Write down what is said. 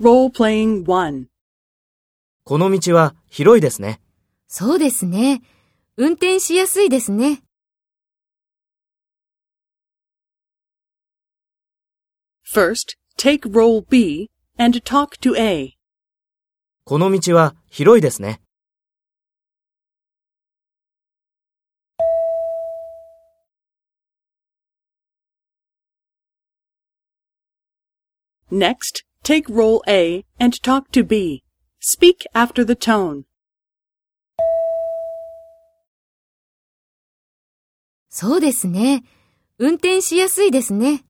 Role-playing 1. この道は広いですね。そうですね。運転しやすいですね。First, take role B and talk to A. この道は広いですね。Next, take role A and talk to B. Speak after the tone. そうですね。運転しやすいですね。